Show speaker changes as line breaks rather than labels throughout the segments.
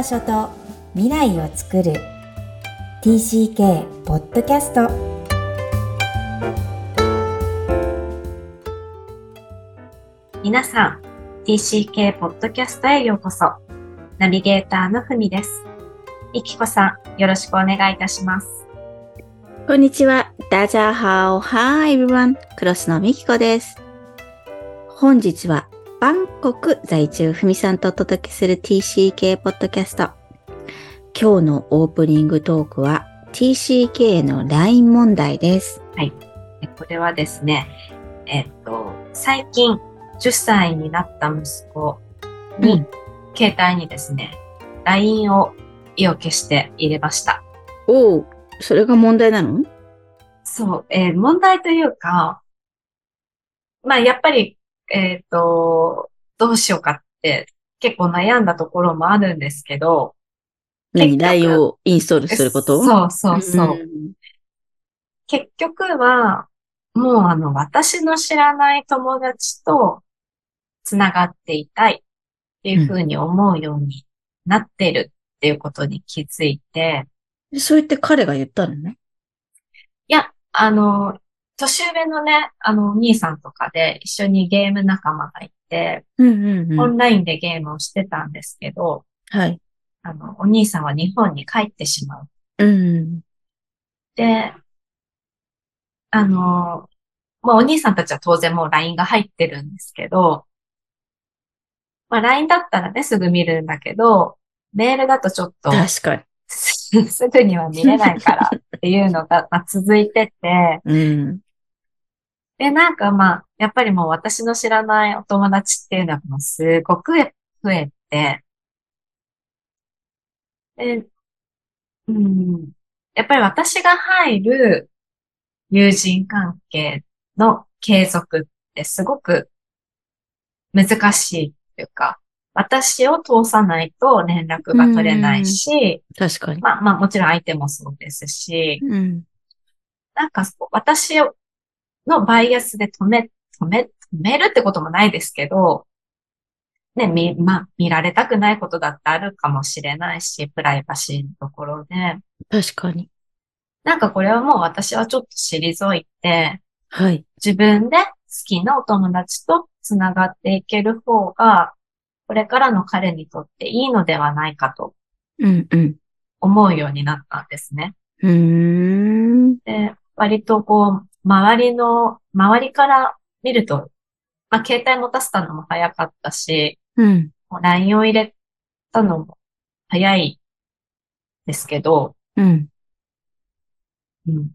場所と未来を作る TCK ポッドキャスト
皆さん TCK ポッドキャストへようこそナビゲーターのふみですいきこさんよろしくお願いいたします
こんにちは。ダジャーハオハーエブワン。クロスのみきこです。本日は、バンコク在住ふみさんとお届けする TCK ポッドキャスト。今日のオープニングトークは TCK の LINE 問題です。
えこれはですね、えっと、最近10歳になった息子に、
うん
携帯にですね、LINE を意を消して入れました。
おお、それが問題なの？
そう、えー問題というか、まあ、やっぱり、えっ、と、どうしようかって結構悩んだところもあるんですけど、
何
結局
?LINE をインストールすること？
そうそうそう。
ん
結局は、もうあの、私の知らない友達と繋がっていたいっていうふうに思うようになってるっていうことに気づいて、
そう言って彼が言ったのね。
いや、あの、年上のね、あの、お兄さんとかで一緒にゲーム仲間がいて、
うんうんうん。
オンラインでゲームをしてたんですけど、
はい。
あの、お兄さんは日本に帰ってしまう。
うん。
で、あの、まあ、お兄さんたちは当然もう LINE が入ってるんですけど、まあ、LINE だったらね、すぐ見るんだけど、メールだとちょっと、
確かに。
す すぐには見れないからっていうのが、まあ、続いてて、
うん。
で、なんかまあ、やっぱりもう私の知らないお友達っていうのはもうすごく増えて、で、うん、やっぱり私が入る友人関係の継続ってすごく難しいっていうか、私を通さないと連絡が取れないし、
確かに。
まあまあもちろん相手もそうですし、
うん。
なんか私のバイアスで止め、止め、止めるってこともないですけど、ね、見、ま、見られたくないことだってあるかもしれないし、プライバシーのところで、
確かに。
なんかこれはもう私はちょっと退いて、
はい。
自分で好きなお友達と繋がっていける方が、これからの彼にとっていいのではないかと
うんうん。
思うようになったんですね。
うーん。
で、割とこう、周りの、周りから見ると、まあ、携帯持たせたのも早かったし、
うん。
LINE を入れたのも早いですけど、
うん。
うん。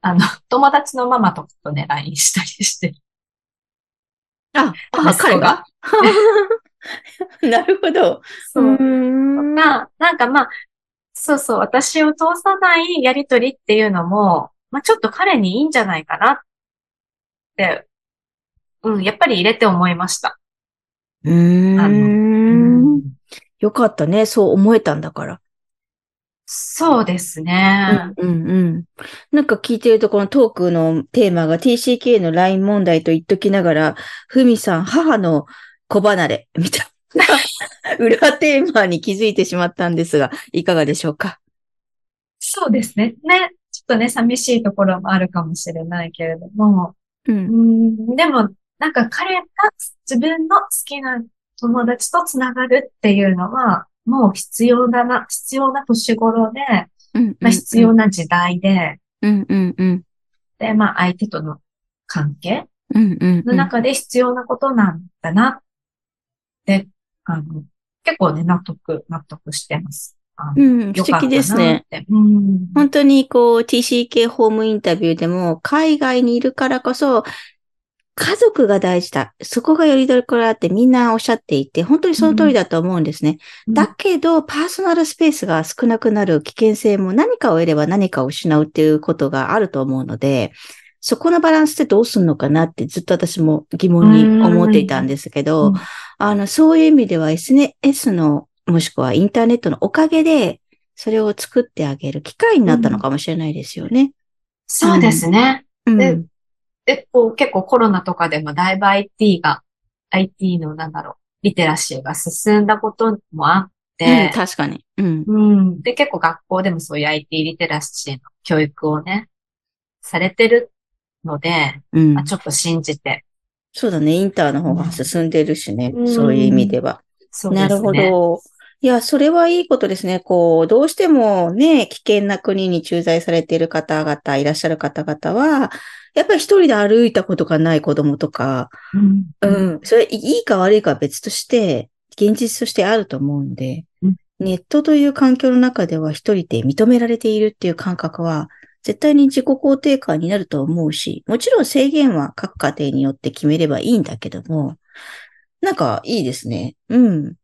あの、友達のママとかとね、LINE したりしてる。
あ、あ、彼が？なるほど。
そう。
ーん
が、なんかまあ、そうそう、私を通さないやりとりっていうのも、まあちょっと彼にいいんじゃないかなって、うん、やっぱり入れて思いました。
うー。
ん
よかったね。そう思えたんだから。
そうですね。
うんうん。なんか聞いてると、このトークのテーマが TCK の LINE 問題と言っときながら、ふみさん、母の子離れ、みたいな 裏テーマに気づいてしまったんですが、いかがでしょうか？
そうですね。ね。ちょっとね、寂しいところもあるかもしれないけれども。
う。
うんん、でも、なんか彼が自分の好きな友達とつながるっていうのは、もう必要だな、必要な年頃で、
うん
まあ、必要な時代で、
うんうんうん。
で、まあ、相手との関係
うんうんうん。
の中で必要なことなんだなって、あの、結構ね、納得、納得してます。
うん、素敵ですね。。本当にこう TCK ホームインタビューでも海外にいるからこそ家族が大事だ。そこがよりどころあってみんなおっしゃっていて、本当にその通りだと思うんですね。
うん
だけど、パーソナルスペースが少なくなる危険性も何かを得れば何かを失うっていうことがあると思うので、そこのバランスってどうするのかなってずっと私も疑問に思っていたんですけど、
うん
あの、そういう意味では SNS の、もしくはインターネットのおかげで、それを作ってあげる機会になったのかもしれないですよね。
そうですね。
うん。
でで、こう結構コロナとかでもだいぶ IT が、IT のなんだろう、リテラシーが進んだこともあって、
うん、確かに。うん。
うん。で、結構学校でもそういう IT リテラシーの教育をね、されてるので、
うん
まあ、。ちょっと信じて。
そうだね。インターの方が進んでるしね。
うん
そういう意味では。
そうですね。
なるほど。いや、それはいいことですね。こう、どうしてもね、危険な国に駐在されている方々、いらっしゃる方々は、やっぱり一人で歩いたことがない子供とか、
うん。
うん、それいいか悪いかは別として、現実としてあると思うんで
うん、
ネットという環境の中では一人で認められているっていう感覚は、絶対に自己肯定感になると思うし、もちろん制限は各家庭によって決めればいいんだけども、なんかいいですね。うん。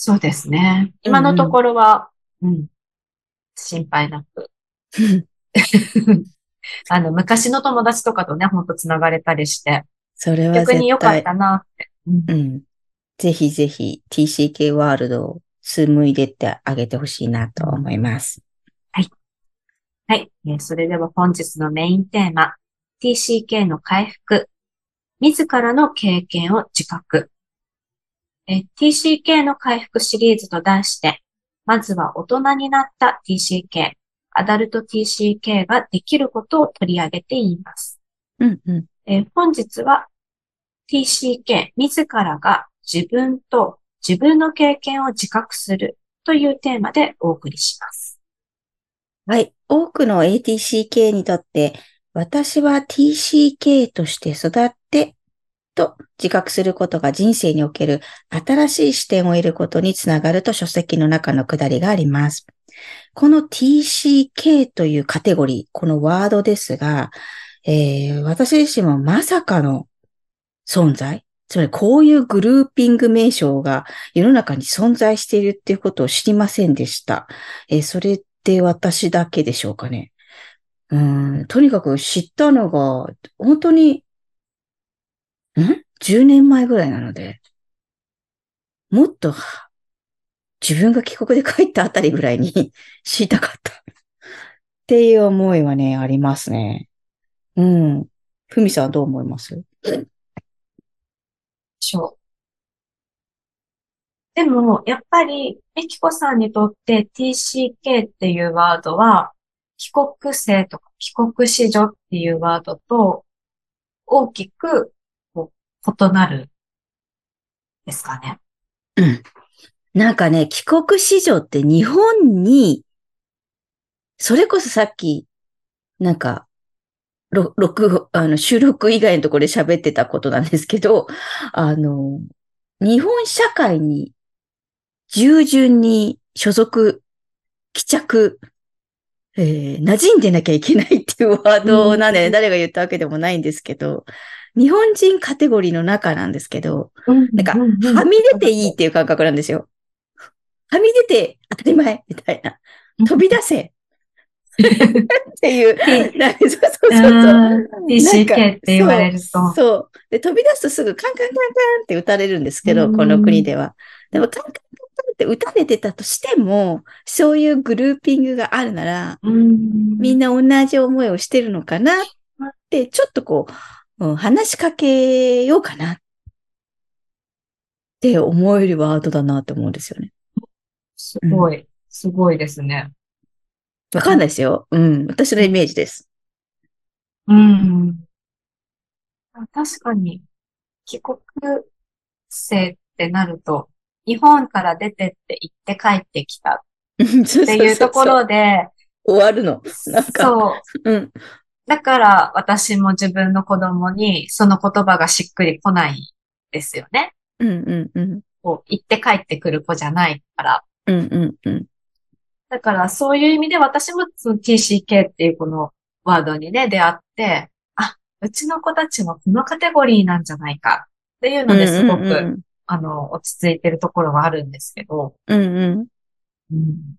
そうですね。今のところは、うん。心配なく。あの、昔の友達とかとね、ほんと繋がれたりして、
それは。
逆に良かったなって。うん
うん。ぜひぜひ TCK ワールドをスムいでってあげてほしいなと思います。
はい。えーそれでは本日のメインテーマ、TCK の回復。自らの経験を自覚。えー TCK の回復シリーズと題して、まずは大人になった TCK、アダルト TCK ができることを取り上げています。
うんうん。
えー本日は TCK 自らが自分と自分の経験を自覚するというテーマでお送りします。
はい。多くの ATCK にとって、私は TCK として育って、と自覚することが人生における新しい視点を得ることにつながると書籍の中のくだりがあります。この TCK というカテゴリー、このワードですが、えー私自身もまさかの存在、つまりこういうグルーピング名称が世の中に存在しているっていうことを知りませんでした。えーそれって私だけでしょうかね。うん、とにかく知ったのが、本当に、ん ?10 年前ぐらいなので、もっと、自分が帰国で帰ったあたりぐらいに 知りたかった。っていう思いはね、ありますね。うん。ふみさんはどう思います？
しょう。でも、やっぱり、えきこさんにとって TCK っていうワードは、帰国生とか帰国子女っていうワードと大きく異なるですかね。
うん。なんかね、帰国子女って日本に、それこそさっき、なんか、ろ録、あの、収録以外のところで喋ってたことなんですけど、あの、日本社会に従順に所属、帰着、えー、馴染んでなきゃいけないっていうワードなんで、ね
うん
誰が言ったわけでもないんですけど、日本人カテゴリーの中なんですけど、なんか、はみ出ていいっていう感覚なんですよ。はみ出て当たり前みたいな。飛び出せっていう。そうそうそう
って言われると。
そう。で、飛び出すとすぐカンカンカンカンって打たれるんですけど、
うん
この国では。でもカンカンカンカンって打たれてたとしても、そういうグルーピングがあるなら、
うん
みんな同じ思いをしてるのかなって、ちょっとこう、うん話しかけようかなって思えるワードだなって思うんですよね。
すごい、すごいですね。
わかんないですよ。うん。私のイメージです。
うん。確かに、帰国生ってなると、日本から出てって行って帰ってきた
っ
っていうところで、
終わるの。なんか、
そう。
うん。
だから私も自分の子供にその言葉がしっくりこないですよね。
うんうんうん。
こう、行って帰ってくる子じゃないから。
うんうんうん。
だからそういう意味で私もその TCK っていうこのワードにね、出会って、あ、うちの子たちもこのカテゴリーなんじゃないかっていうのですごく、
うんうん
あの、落ち着いてるところはあるんですけど。
うん。うんうん。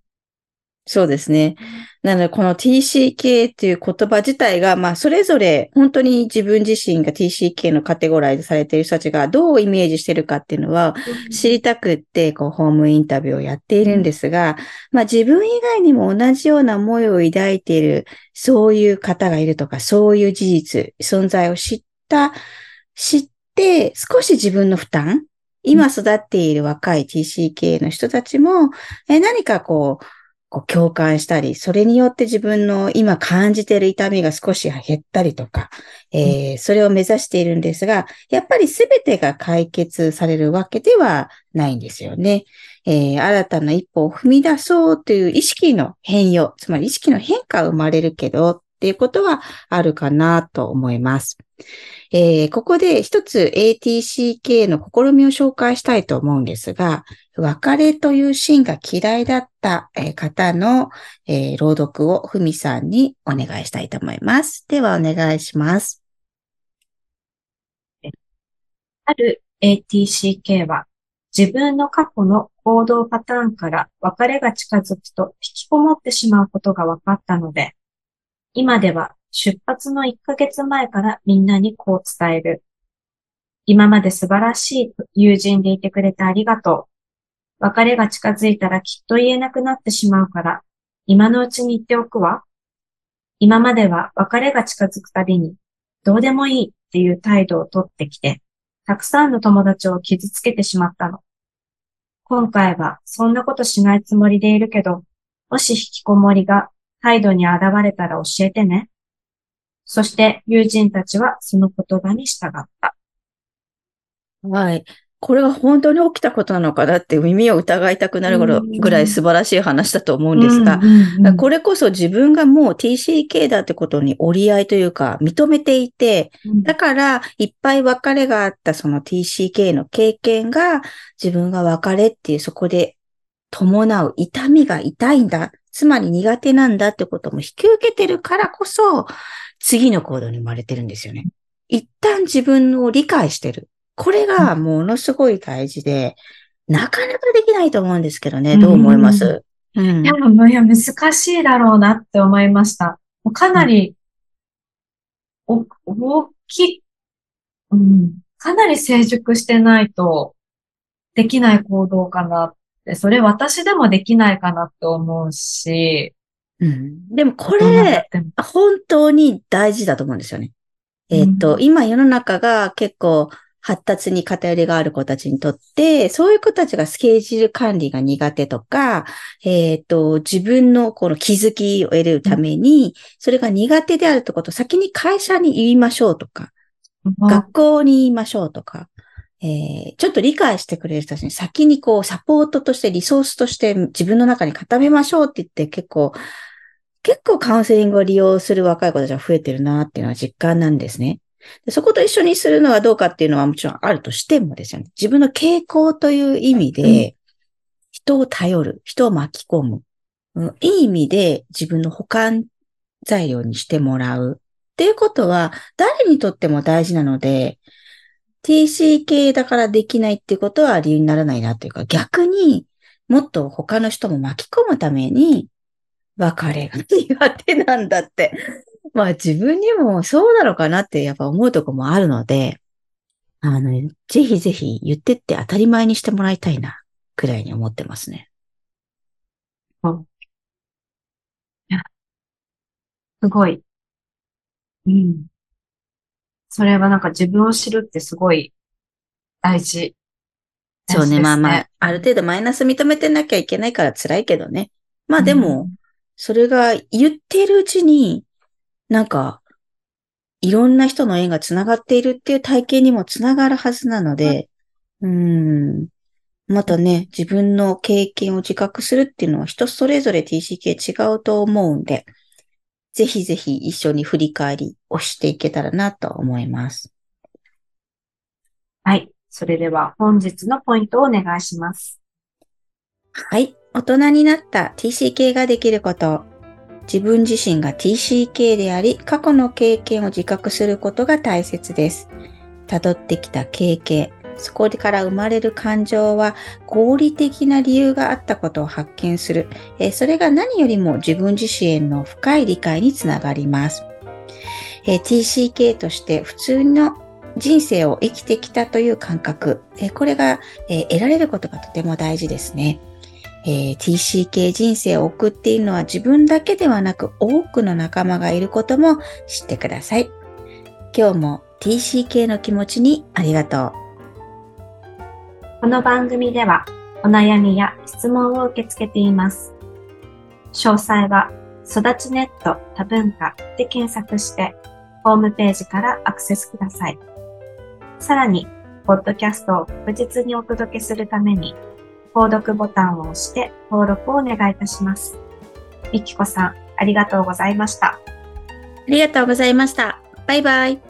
うん。
そうですね。なので、この TCK っていう言葉自体が、まあ、それぞれ、本当に自分自身が TCK のカテゴライズされている人たちがどうイメージしてるかっていうのは、知りたくって、こう、ホームインタビューをやっているんですが、まあ、自分以外にも同じような思いを抱いている、そういう方がいるとか、そういう事実、存在を知った、知って、少し自分の負担今育っている若い TCK の人たちも、え何かこう、こう共感したり、それによって自分の今感じている痛みが少し減ったりとか、えー、それを目指しているんですが、やっぱり全てが解決されるわけではないんですよね。えー、新たな一歩を踏み出そうという意識の変容、つまり意識の変化が生まれるけどっていうことはあるかなと思います。えー、ここで一つ ATCK の試みを紹介したいと思うんですが、別れというシーンが嫌いだった方の、えー、朗読をふみさんにお願いしたいと思います。ではお願いします。
ある ATCK は自分の過去の行動パターンから別れが近づくと引きこもってしまうことが分かったので、今では出発の1ヶ月前からみんなにこう伝える。今まで素晴らしい友人でいてくれてありがとう。別れが近づいたらきっと言えなくなってしまうから、今のうちに言っておくわ。今までは別れが近づくたびに、どうでもいいっていう態度をとってきて、たくさんの友達を傷つけてしまったの。今回はそんなことしないつもりでいるけど、もし引きこもりが態度に現れたら教えてね。そして友人たちはその言葉に従った。
はい。これが本当に起きたことなのかなって耳を疑いたくなるぐらい素晴らしい話だと思うんですが、これこそ自分がもう TCK だってことに折り合いというか認めていて、だからいっぱい別れがあったその TCK の経験が自分が別れっていうそこで伴う痛みが痛いんだ。つまり苦手なんだってことも引き受けてるからこそ、次の行動に生まれてるんですよね。一旦自分を理解してる。これがものすごい大事で、なかなかできないと思うんですけどね。どう思います、
うん、いや、いや難しいだろうなって思いました。かなり、お、大きい、うん、かなり成熟してないとできない行動かなって、それ私でもできないかなって思うし、
うん。でもこれ、本当に大事だと思うんですよね。えっ、ー、と、うん、今世の中が結構発達に偏りがある子たちにとって、そういう子たちがスケージル管理が苦手とか、えっ、ー、と、自分のこの気づきを得るために、それが苦手であるってことを先に会社に言いましょうとか、うん、学校に言いましょうとか、えー、ちょっと理解してくれる人たちに先にこうサポートとしてリソースとして自分の中に固めましょうって言って結構結構カウンセリングを利用する若い子たちが増えてるなっていうのは実感なんですね。でそこと一緒にするのはどうかっていうのはもちろんあるとしてもですよね。自分の傾向という意味で、人を頼る、人を巻き込む、うん、いい意味で自分の保管材料にしてもらうっていうことは誰にとっても大事なので、TCK だからできないっていうことは理由にならないなというか、逆にもっと他の人も巻き込むために別れが苦手なんだって。まあ自分にもそうなのかなってやっぱ思うとこもあるので、あの、ぜひぜひ言ってって当たり前にしてもらいたいな、くらいに思ってますね。
うん。いや、すごい。うん。それはなんか自分を知るってすごい大事。
そうね、まあまあ、ある程度マイナス認めてなきゃいけないから辛いけどね。まあでも、それが言っているうちに、なんか、いろんな人の縁が繋がっているっていう体験にも繋がるはずなので、うん。またね、自分の経験を自覚するっていうのは人それぞれ TCK 違うと思うんで、ぜひぜひ一緒に振り返りをしていけたらなと思います。
はい。それでは本日のポイントをお願いします。
はい。大人になった TCK ができること。自分自身が TCK であり、過去の経験を自覚することが大切です。辿ってきた経験、そこから生まれる感情は合理的な理由があったことを発見する。えそれが何よりも自分自身への深い理解につながります。え TCK として普通の人生を生きてきたという感覚、えこれがえ得られることがとても大事ですね。えー、TCK 人生を送っているのは自分だけではなく多くの仲間がいることも知ってください。今日も TCK の気持ちにありがとう。
この番組ではお悩みや質問を受け付けています。詳細は育ちネット多文化で検索してホームページからアクセスください。さらに、ポッドキャストを確実にお届けするために、購読ボタンを押して登録をお願いいたします。みきこさん、ありがとうございました。
ありがとうございました。バイバイ。